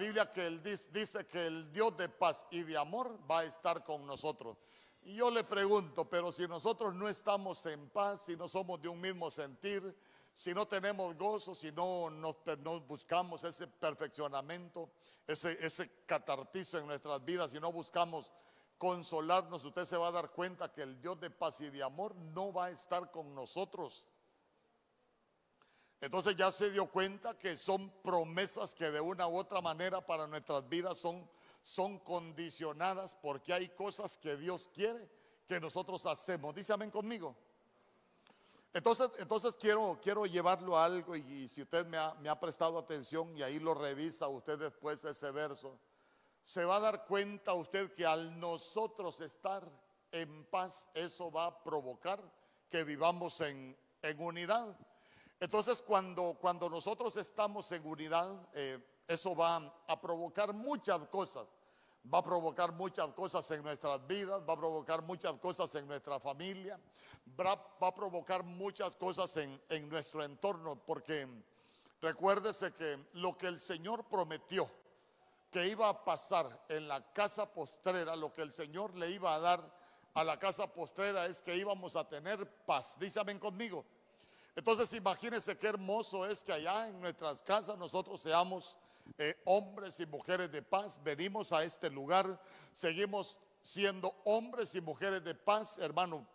Biblia que él dice, que el Dios de paz y de amor va a estar con nosotros. Y yo le pregunto, pero si nosotros no estamos en paz, si no somos de un mismo sentir, si no tenemos gozo, si no nos, buscamos ese perfeccionamiento, ese, ese catartizo en nuestras vidas, si no buscamos consolarnos, usted se va a dar cuenta que el Dios de paz y de amor no va a estar con nosotros. Entonces ya se dio cuenta que son promesas que de una u otra manera para nuestras vidas son son condicionadas porque hay cosas que Dios quiere que nosotros hacemos. Dice amén conmigo. Entonces, entonces quiero, quiero llevarlo a algo y, si usted me ha, me ha prestado atención y ahí lo revisa usted después ese verso, se va a dar cuenta usted que al nosotros estar en paz, eso va a provocar que vivamos en, en unidad. Entonces, cuando, cuando nosotros estamos en unidad, eh, eso va a provocar muchas cosas. Va a provocar muchas cosas en nuestras vidas, va a provocar muchas cosas en nuestra familia, va, a provocar muchas cosas en, en nuestro entorno, porque recuérdese que lo que el Señor prometió que iba a pasar en la casa postrera, lo que el Señor le iba a dar a la casa postrera es que íbamos a tener paz. Dísame conmigo. Entonces imagínense qué hermoso es que allá en nuestras casas nosotros seamos eh, hombres y mujeres de paz. Venimos a este lugar, seguimos siendo hombres y mujeres de paz, hermano.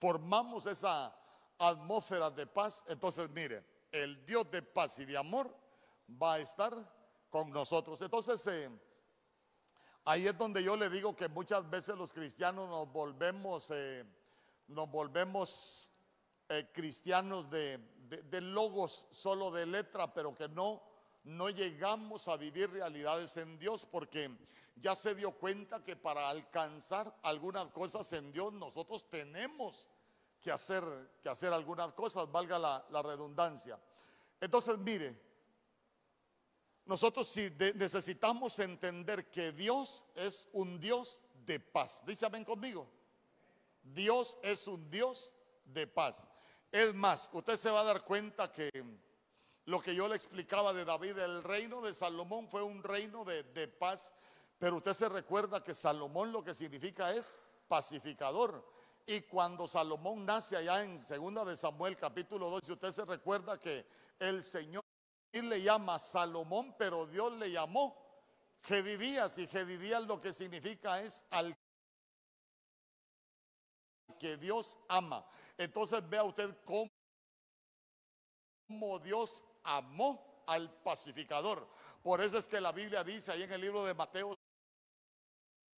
Formamos esa atmósfera de paz. Entonces, mire, el Dios de paz y de amor va a estar con nosotros. Entonces, eh, ahí es donde yo le digo que muchas veces los cristianos nos volvemos, eh, nos volvemos cristianos de, de, logos, solo de letra, pero que no no llegamos a vivir realidades en Dios porque ya se dio cuenta que para alcanzar algunas cosas en Dios nosotros tenemos que hacer, que hacer algunas cosas, valga la, redundancia. Entonces, mire, nosotros si necesitamos entender que Dios es un Dios de paz. Dice amén conmigo. Dios es un Dios de paz. Es más, usted se va a dar cuenta que lo que yo le explicaba de David, el reino de Salomón fue un reino de, paz, pero usted se recuerda que Salomón lo que significa es pacificador. Y cuando Salomón nace allá en segunda de Samuel capítulo 2, usted se recuerda que el Señor le llama Salomón, pero Dios le llamó Gedidías y Gedidías lo que significa es al que Dios ama. Entonces vea usted cómo Dios amó al pacificador. Por eso es que la Biblia dice ahí en el libro de Mateo,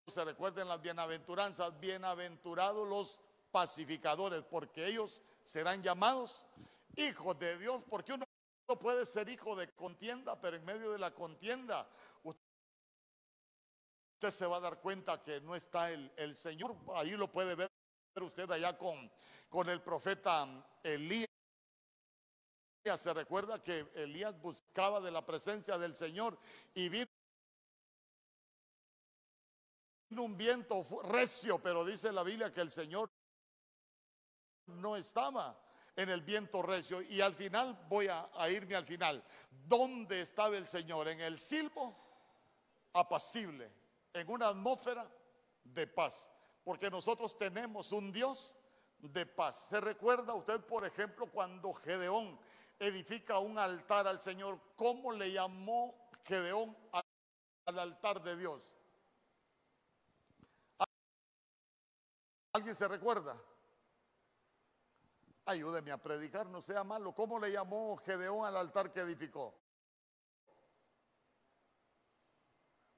se recuerden las bienaventuranzas, bienaventurados los pacificadores, porque ellos serán llamados hijos de Dios, porque uno no puede ser hijo de contienda, pero en medio de la contienda usted se va a dar cuenta que no está el, el Señor, ahí lo puede ver usted allá con, con el profeta Elías. Se recuerda que Elías buscaba de la presencia del Señor y vino un viento recio, pero dice la Biblia que el Señor no estaba en el viento recio. Y al final, voy a, a, irme al final. ¿Dónde estaba el Señor? En el silbo apacible, en una atmósfera de paz. Porque nosotros tenemos un Dios de paz. ¿Se recuerda usted, por ejemplo, cuando Gedeón edifica un altar al Señor. ¿Cómo le llamó Gedeón al altar de Dios? ¿Alguien se recuerda? Ayúdeme a predicar, no sea malo. ¿Cómo le llamó Gedeón al altar que edificó?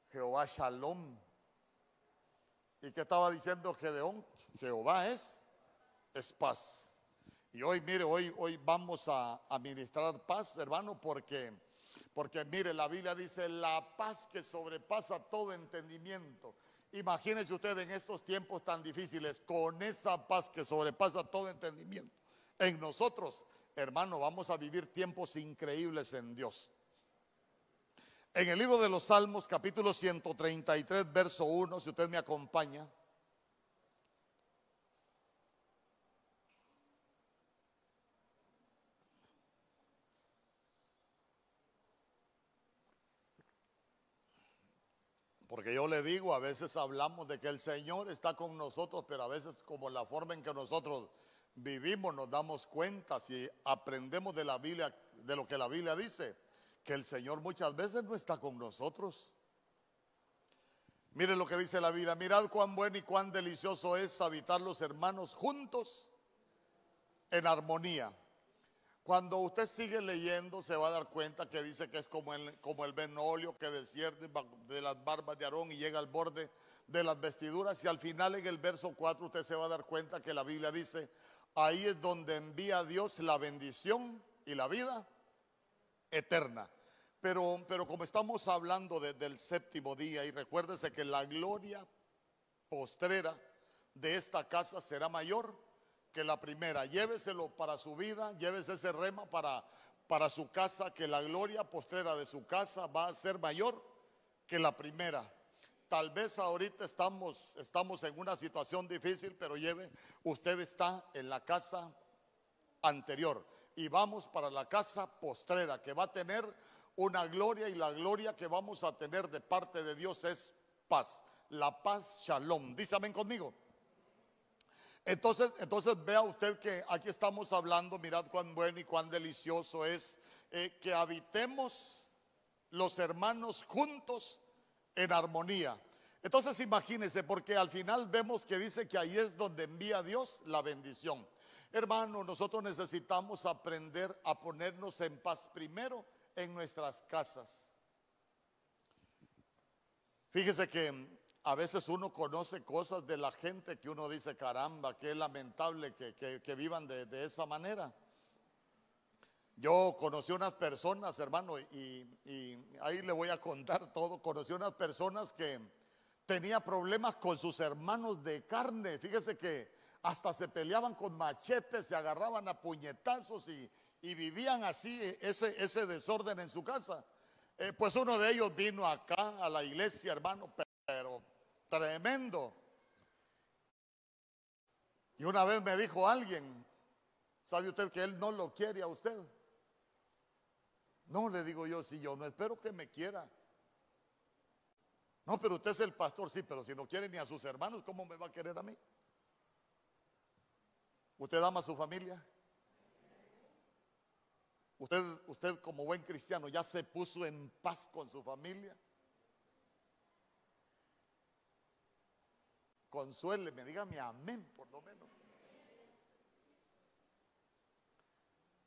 Jehová Shalom. ¿Y qué estaba diciendo Gedeón? Jehová es, es paz. Y hoy, mire, hoy, hoy vamos a administrar paz, hermano, porque, porque mire, la Biblia dice la paz que sobrepasa todo entendimiento. Imagínese usted en estos tiempos tan difíciles, con esa paz que sobrepasa todo entendimiento. En nosotros, hermano, vamos a vivir tiempos increíbles en Dios. En el libro de los Salmos, capítulo 133, verso 1, si usted me acompaña. Porque yo le digo, a veces hablamos de que el Señor está con nosotros, pero a veces como la forma en que nosotros vivimos nos damos cuenta si aprendemos de la Biblia, de lo que la Biblia dice, que el Señor muchas veces no está con nosotros. Mire lo que dice la Biblia, mirad cuán bueno y cuán delicioso es habitar los hermanos juntos en armonía. Cuando usted sigue leyendo se va a dar cuenta que dice que es como el, como el benolio que desciende de las barbas de Aarón y llega al borde de las vestiduras. Y al final en el verso 4 usted se va a dar cuenta que la Biblia dice, ahí es donde envía Dios la bendición y la vida eterna. Pero, pero como estamos hablando del séptimo día y recuérdese que la gloria postrera de esta casa será mayor que la primera. Lléveselo para su vida, llévese ese rema para, para su casa, que la gloria postrera de su casa va a ser mayor que la primera. Tal vez ahorita estamos, estamos en una situación difícil, pero lleve, usted está en la casa anterior y vamos para la casa postrera, que va a tener una gloria y la gloria que vamos a tener de parte de Dios es paz. La paz, shalom. Dísame conmigo. Entonces, entonces vea usted que aquí estamos hablando, mirad cuán bueno y cuán delicioso es eh, que habitemos los hermanos juntos en armonía. Entonces imagínense, porque al final vemos que dice que ahí es donde envía Dios la bendición. Hermano, nosotros necesitamos aprender a ponernos en paz primero en nuestras casas. Fíjese que a veces uno conoce cosas de la gente que uno dice, caramba, qué lamentable que, vivan de, esa manera. Yo conocí unas personas, hermano, y, ahí le voy a contar todo. Conocí unas personas que tenía problemas con sus hermanos de carne. Fíjese que hasta se peleaban con machetes, se agarraban a puñetazos y, vivían así ese, ese desorden en su casa. Eh, pues uno de ellos vino acá a la iglesia, hermano, pero tremendo. Y una vez me dijo alguien, ¿sabe usted que él no lo quiere a usted? No, le digo yo, si yo no espero que me quiera. No, pero usted es el pastor, sí, pero si no quiere ni a sus hermanos, ¿cómo me va a querer a mí? ¿Usted ama a su familia? ¿Usted, usted como buen cristiano ya se puso en paz con su familia? Consuéleme, dígame amén por lo menos.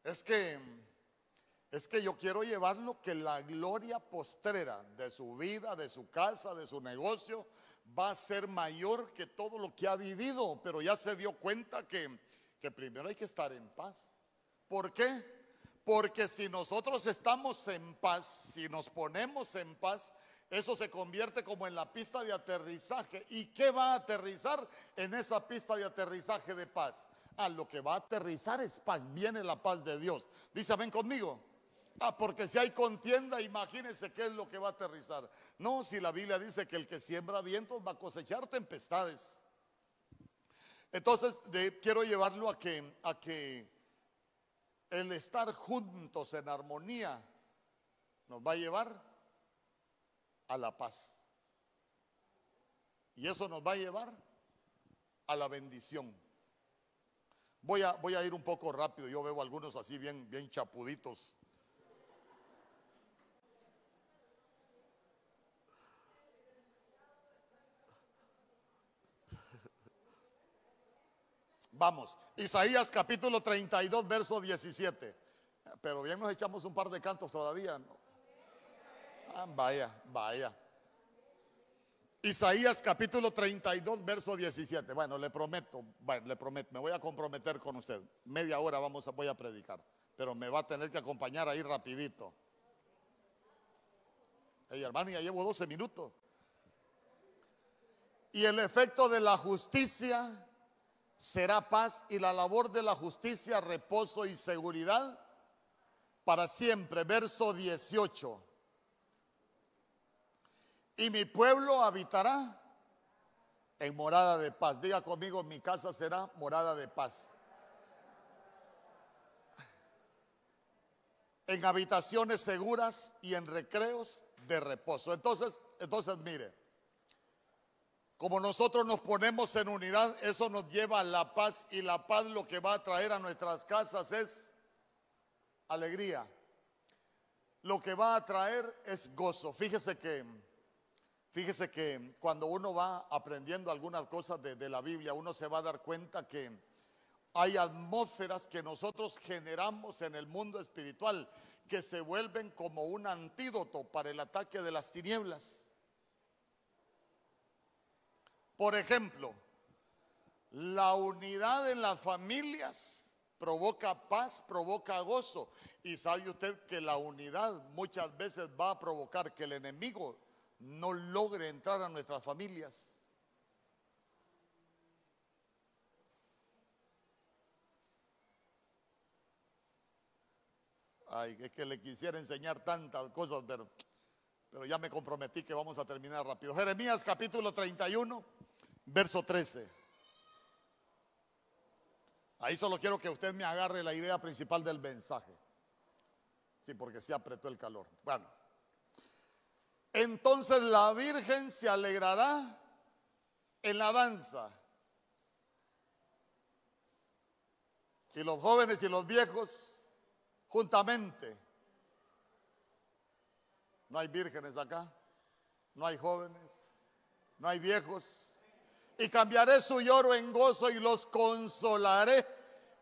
Es que es que yo quiero llevarlo que la gloria postrera de su vida, de su casa, de su negocio va a ser mayor que todo lo que ha vivido, pero ya se dio cuenta que, que primero hay que estar en paz. ¿Por qué? Porque si nosotros estamos en paz, si nos ponemos en paz, eso se convierte como en la pista de aterrizaje. ¿Y qué va a aterrizar en esa pista de aterrizaje de paz? A ah, lo que va a aterrizar es paz, viene la paz de Dios. Dice, ven conmigo. Ah, porque si hay contienda, imagínense qué es lo que va a aterrizar. No, si la Biblia dice que el que siembra vientos va a cosechar tempestades. Entonces, quiero llevarlo a que, a que el estar juntos en armonía nos va a llevar a la paz. Y eso nos va a llevar a la bendición. Voy a, voy a ir un poco rápido, yo veo algunos así bien, bien chapuditos. Vamos, Isaías capítulo 32, verso 17. Pero bien nos echamos un par de cantos todavía. Ah, vaya, vaya. Isaías capítulo 32, verso 17. Bueno, le prometo, bueno, le prometo, me voy a comprometer con usted. Media hora vamos a, voy a predicar, pero me va a tener que acompañar ahí rapidito. Hey, hermano, ya llevo 12 minutos. Y el efecto de la justicia será paz y la labor de la justicia reposo y seguridad para siempre. Verso 18 y mi pueblo habitará en morada de paz. Diga conmigo, mi casa será morada de paz. En habitaciones seguras y en recreos de reposo. Entonces, entonces mire, Como nosotros nos ponemos en unidad, eso nos lleva a la paz y la paz lo que va a traer a nuestras casas es alegría. Lo que va a traer es gozo. Fíjese que, fíjese que cuando uno va aprendiendo algunas cosas de, de la Biblia, uno se va a dar cuenta que hay atmósferas que nosotros generamos en el mundo espiritual que se vuelven como un antídoto para el ataque de las tinieblas. Por ejemplo, la unidad en las familias provoca paz, provoca gozo. Y sabe usted que la unidad muchas veces va a provocar que el enemigo no logre entrar a nuestras familias. Ay, es que le quisiera enseñar tantas cosas, pero, pero ya me comprometí que vamos a terminar rápido. Jeremías capítulo 31, verso 13. Ahí solo quiero que usted me agarre la idea principal del mensaje. Sí, porque se apretó el calor. Bueno, entonces la Virgen se alegrará en la danza. Y los jóvenes y los viejos juntamente. No hay vírgenes acá, no hay jóvenes, no hay viejos. Y cambiaré su lloro en gozo y los consolaré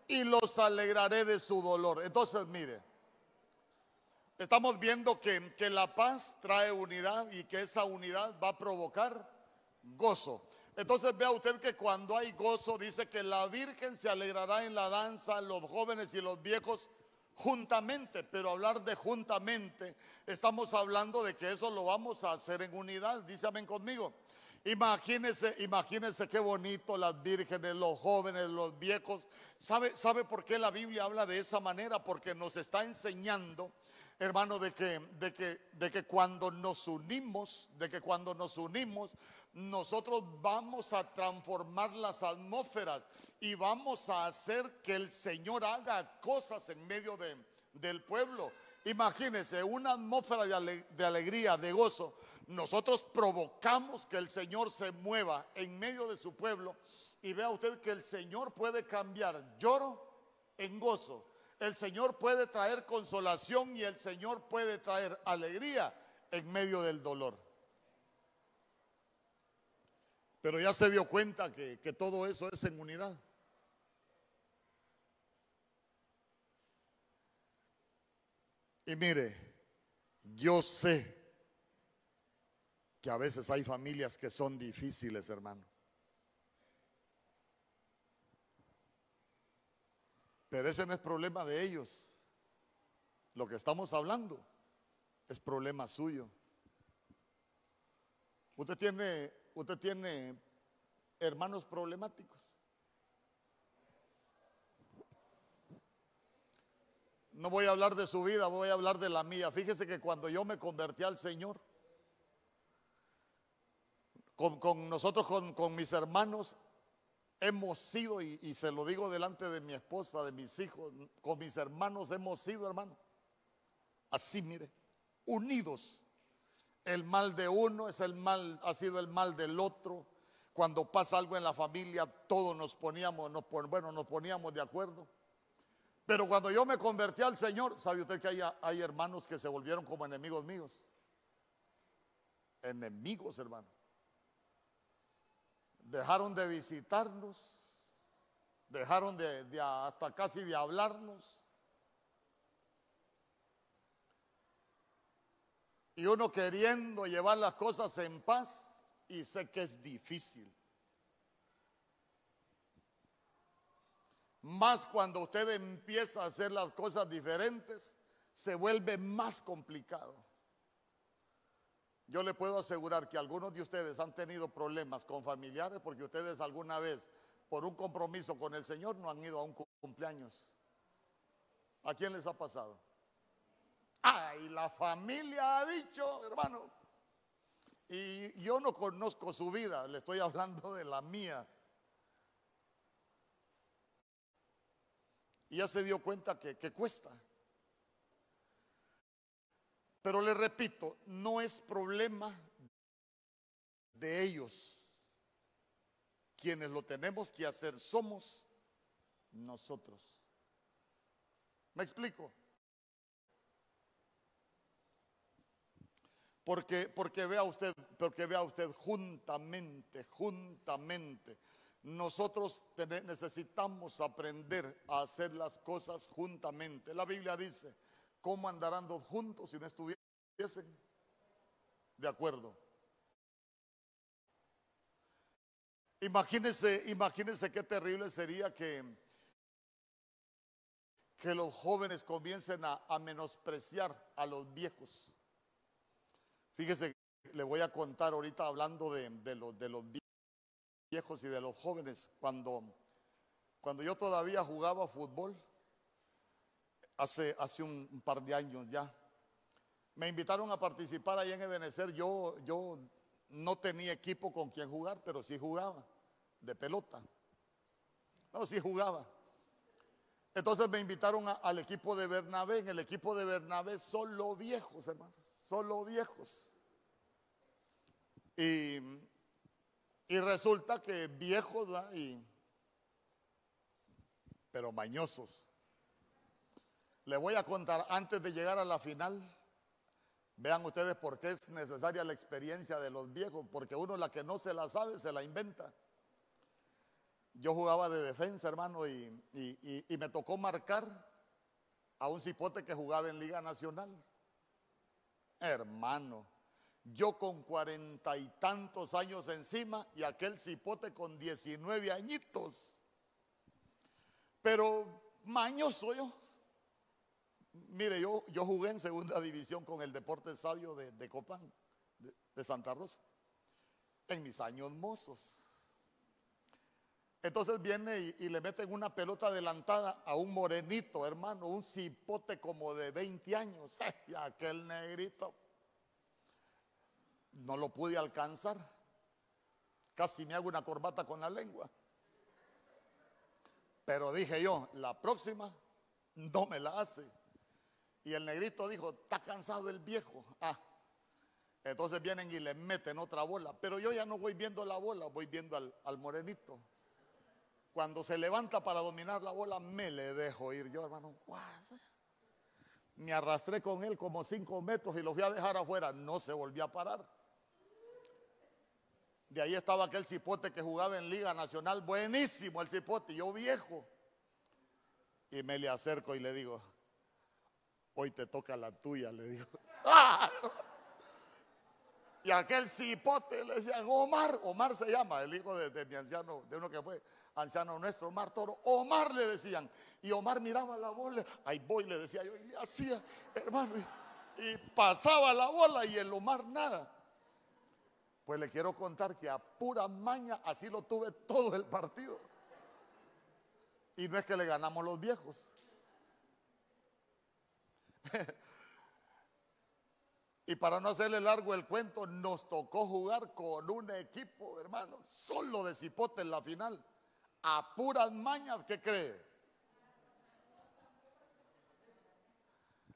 y los alegraré de su dolor. Entonces, mire, estamos viendo que, que la paz trae unidad y que esa unidad va a provocar gozo. Entonces vea usted que cuando hay gozo dice que la Virgen se alegrará en la danza, los jóvenes y los viejos juntamente, pero hablar de juntamente, estamos hablando de que eso lo vamos a hacer en unidad, dísame conmigo. Imagínense, imagínense qué bonito las vírgenes, los jóvenes, los viejos. ¿Sabe, ¿Sabe por qué la Biblia habla de esa manera? Porque nos está enseñando, hermano, de que, de que, de que cuando nos unimos, de que cuando nos unimos, nosotros vamos a transformar las atmósferas y vamos a hacer que el Señor haga cosas en medio de, del pueblo. Imagínense una atmósfera de, alegría, de gozo. Nosotros provocamos que el Señor se mueva en medio de su pueblo y vea usted que el Señor puede cambiar lloro en gozo. El Señor puede traer consolación y el Señor puede traer alegría en medio del dolor. Pero ya se dio cuenta que, que todo eso es en unidad. Y mire, yo sé que a veces hay familias que son difíciles, hermano. Pero ese no es problema de ellos. Lo que estamos hablando es problema suyo. Usted tiene usted tiene hermanos problemáticos. No voy a hablar de su vida, voy a hablar de la mía. Fíjese que cuando yo me convertí al Señor, con, nosotros, con, mis hermanos, hemos sido, y, se lo digo delante de mi esposa, de mis hijos, con mis hermanos hemos sido, hermano, así, mire, unidos el mal de uno es el mal, ha sido el mal del otro. Cuando pasa algo en la familia, todos nos poníamos, nos, bueno, nos poníamos de acuerdo. Pero cuando yo me convertí al Señor, ¿sabe usted que hay, hay hermanos que se volvieron como enemigos míos? Enemigos, hermano. Dejaron de visitarnos, dejaron de hasta casi de hablarnos. Y uno queriendo llevar las cosas en paz y sé que es difícil. Más cuando usted empieza a hacer las cosas diferentes, se vuelve más complicado. Yo le puedo asegurar que algunos de ustedes han tenido problemas con familiares porque ustedes alguna vez, por un compromiso con el Señor, no han ido a un cumpleaños. ¿A quién les ha pasado? Ay, la familia ha dicho, hermano. Y yo no conozco su vida, le estoy hablando de la mía. Y ya se dio cuenta que, que cuesta. Pero le repito, no es problema de ellos, quienes lo tenemos que hacer somos nosotros. ¿Me explico? Porque, porque vea usted, porque vea usted juntamente, juntamente. Nosotros necesitamos aprender a hacer las cosas juntamente. La Biblia dice, ¿cómo andarán dos juntos si no estuviesen de acuerdo? Imagínense, imagínense qué terrible sería que, que los jóvenes comiencen a, menospreciar a los viejos. Fíjese, le voy a contar ahorita hablando de, de, los, de los viejos y de los jóvenes. Cuando, cuando yo todavía jugaba fútbol, hace, hace un, par de años ya, me invitaron a participar ahí en Ebenezer. Yo, yo no tenía equipo con quien jugar, pero sí jugaba de pelota. No, sí jugaba. Entonces me invitaron al equipo de Bernabé. En el equipo de Bernabé solo viejos, hermanos. Solo viejos. Y, y resulta que viejos, Y, pero mañosos. Le voy a contar antes de llegar a la final Vean ustedes por qué es necesaria la experiencia de los viejos, porque uno la que no se la sabe se la inventa. Yo jugaba de defensa, hermano, y, me tocó marcar a un cipote que jugaba en Liga Nacional. Hermano, yo con cuarenta y tantos años encima y aquel cipote con diecinueve añitos. Pero mañoso yo. Mire, yo, yo jugué en segunda división con el Deporte Sabio de, Copán, de, Santa Rosa, en mis años mozos. Entonces viene y, y, le meten una pelota adelantada a un morenito, hermano, un cipote como de 20 años. Y aquel negrito no lo pude alcanzar. Casi me hago una corbata con la lengua. Pero dije yo, la próxima no me la hace. Y el negrito dijo, está cansado el viejo. Ah, entonces vienen y le meten otra bola. Pero yo ya no voy viendo la bola, voy viendo al, morenito. Cuando se levanta para dominar la bola, me le dejo ir yo, hermano. Me arrastré con él como cinco metros y lo fui a dejar afuera. No se volvió a parar. De ahí estaba aquel cipote que jugaba en Liga Nacional. Buenísimo el cipote, yo viejo. Y me le acerco y le digo, Hoy te toca la tuya, le dijo. Y aquel cipote le decían, Omar, Omar se llama, el hijo de, mi anciano, de uno que fue anciano nuestro, Omar Toro. Omar le decían. Y Omar miraba la bola, ahí voy, le decía yo, y hacía, hermano, y pasaba la bola y el Omar nada. Pues le quiero contar que a pura maña así lo tuve todo el partido. Y no es que le ganamos los viejos. y para no hacerle largo el cuento, nos tocó jugar con un equipo, hermano, solo de cipote en la final. A puras mañas, ¿qué cree?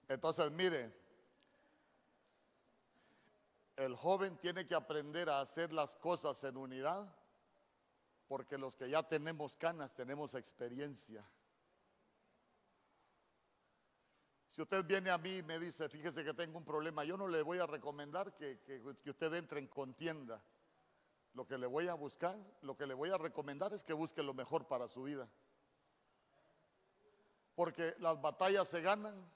Entonces, mire, el joven tiene que aprender a hacer las cosas en unidad, porque los que ya tenemos canas tenemos experiencia. Si usted viene a mí y me dice, fíjese que tengo un problema, yo no le voy a recomendar que, usted entre en contienda. Lo que le voy a buscar, lo que le voy a recomendar es que busque lo mejor para su vida. Porque las batallas se ganan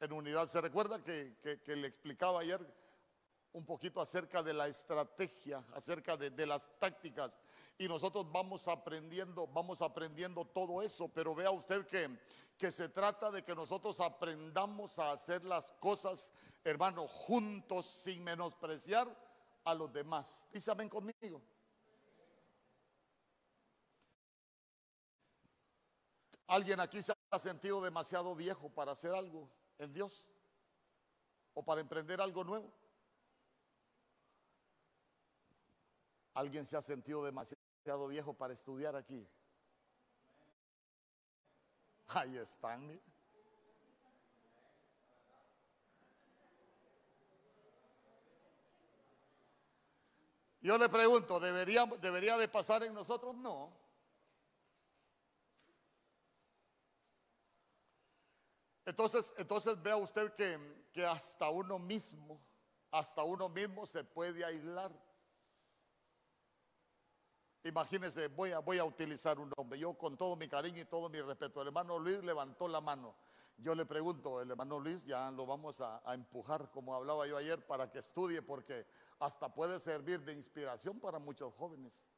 en unidad. ¿Se recuerda que, le explicaba ayer un poquito acerca de la estrategia, acerca de, las tácticas. Y nosotros vamos aprendiendo, vamos aprendiendo todo eso, pero vea usted que, que se trata de que nosotros aprendamos a hacer las cosas, hermano, juntos, sin menospreciar a los demás. Dígame conmigo. ¿Alguien aquí se ha sentido demasiado viejo para hacer algo en Dios? ¿O para emprender algo nuevo? ¿Alguien se ha sentido demasiado viejo para estudiar aquí? Ahí están. Yo le pregunto, ¿debería, ¿debería de pasar en nosotros? No. Entonces, entonces vea usted que, que hasta uno mismo, hasta uno mismo se puede aislar. Imagínense, voy a, voy a utilizar un nombre. Yo con todo mi cariño y todo mi respeto, el hermano Luis levantó la mano. Yo le pregunto, el hermano Luis, ya lo vamos a, a, empujar, como hablaba yo ayer, para que estudie, porque hasta puede servir de inspiración para muchos jóvenes.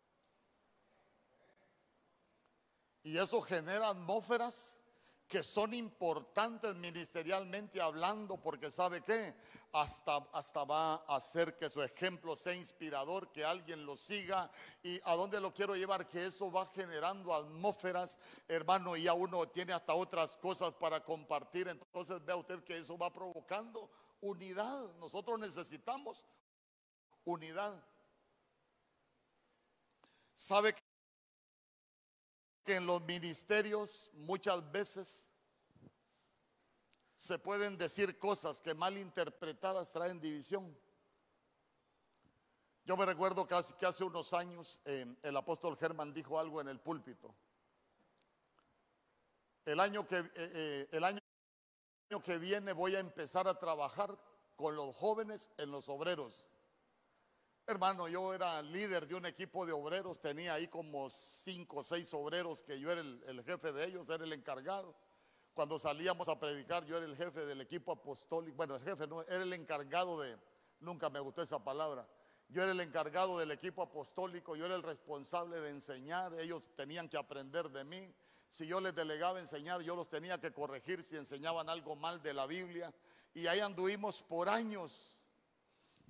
Y eso genera atmósferas que son importantes ministerialmente hablando, porque sabe que hasta, hasta va a hacer que su ejemplo sea inspirador, que alguien lo siga. ¿Y a dónde lo quiero llevar? Que eso va generando atmósferas, hermano, y a uno tiene hasta otras cosas para compartir. Entonces vea usted que eso va provocando unidad. Nosotros necesitamos unidad. ¿Sabe que en los ministerios muchas veces se pueden decir cosas que mal interpretadas traen división. Yo me recuerdo que que hace unos años eh, el apóstol Germán dijo algo en el púlpito. El año, que, eh, eh, el año que viene voy a empezar a trabajar con los jóvenes en los obreros. Hermano, yo era líder de un equipo de obreros, tenía ahí como cinco o seis obreros que yo era el, jefe de ellos, era el encargado. Cuando salíamos a predicar, yo era el jefe del equipo apostólico, bueno, el jefe no, era el encargado de, nunca me gustó esa palabra, yo era el encargado del equipo apostólico, yo era el responsable de enseñar, ellos tenían que aprender de mí. Si yo les delegaba enseñar, yo los tenía que corregir si enseñaban algo mal de la Biblia. Y ahí anduvimos por años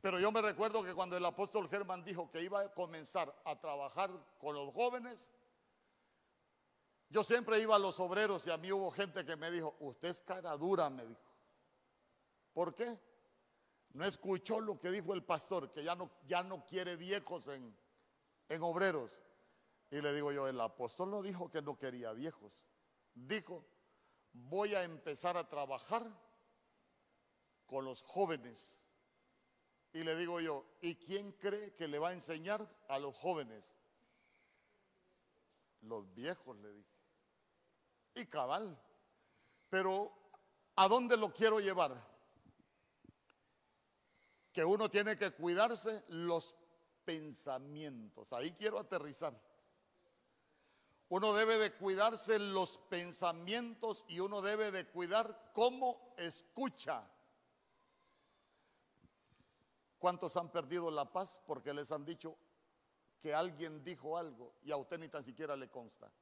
pero yo me recuerdo que cuando el apóstol Germán dijo que iba a comenzar a trabajar con los jóvenes, yo siempre iba a los obreros y a mí hubo gente que me dijo, usted es cara dura, me dijo. ¿Por qué? No escuchó lo que dijo el pastor, que ya no, ya no quiere viejos en, en obreros. Y le digo yo, el apóstol no dijo que no quería viejos. Dijo, voy a empezar a trabajar con los jóvenes y le digo yo, ¿y quién cree que le va a enseñar a los jóvenes? Los viejos, le dije. Y cabal. Pero, ¿a dónde lo quiero llevar? Que uno tiene que cuidarse los pensamientos. Ahí quiero aterrizar. Uno debe de cuidarse los pensamientos y uno debe de cuidar cómo escucha. ¿Cuántos han perdido la paz porque les han dicho que alguien dijo algo y a usted ni tan siquiera le consta?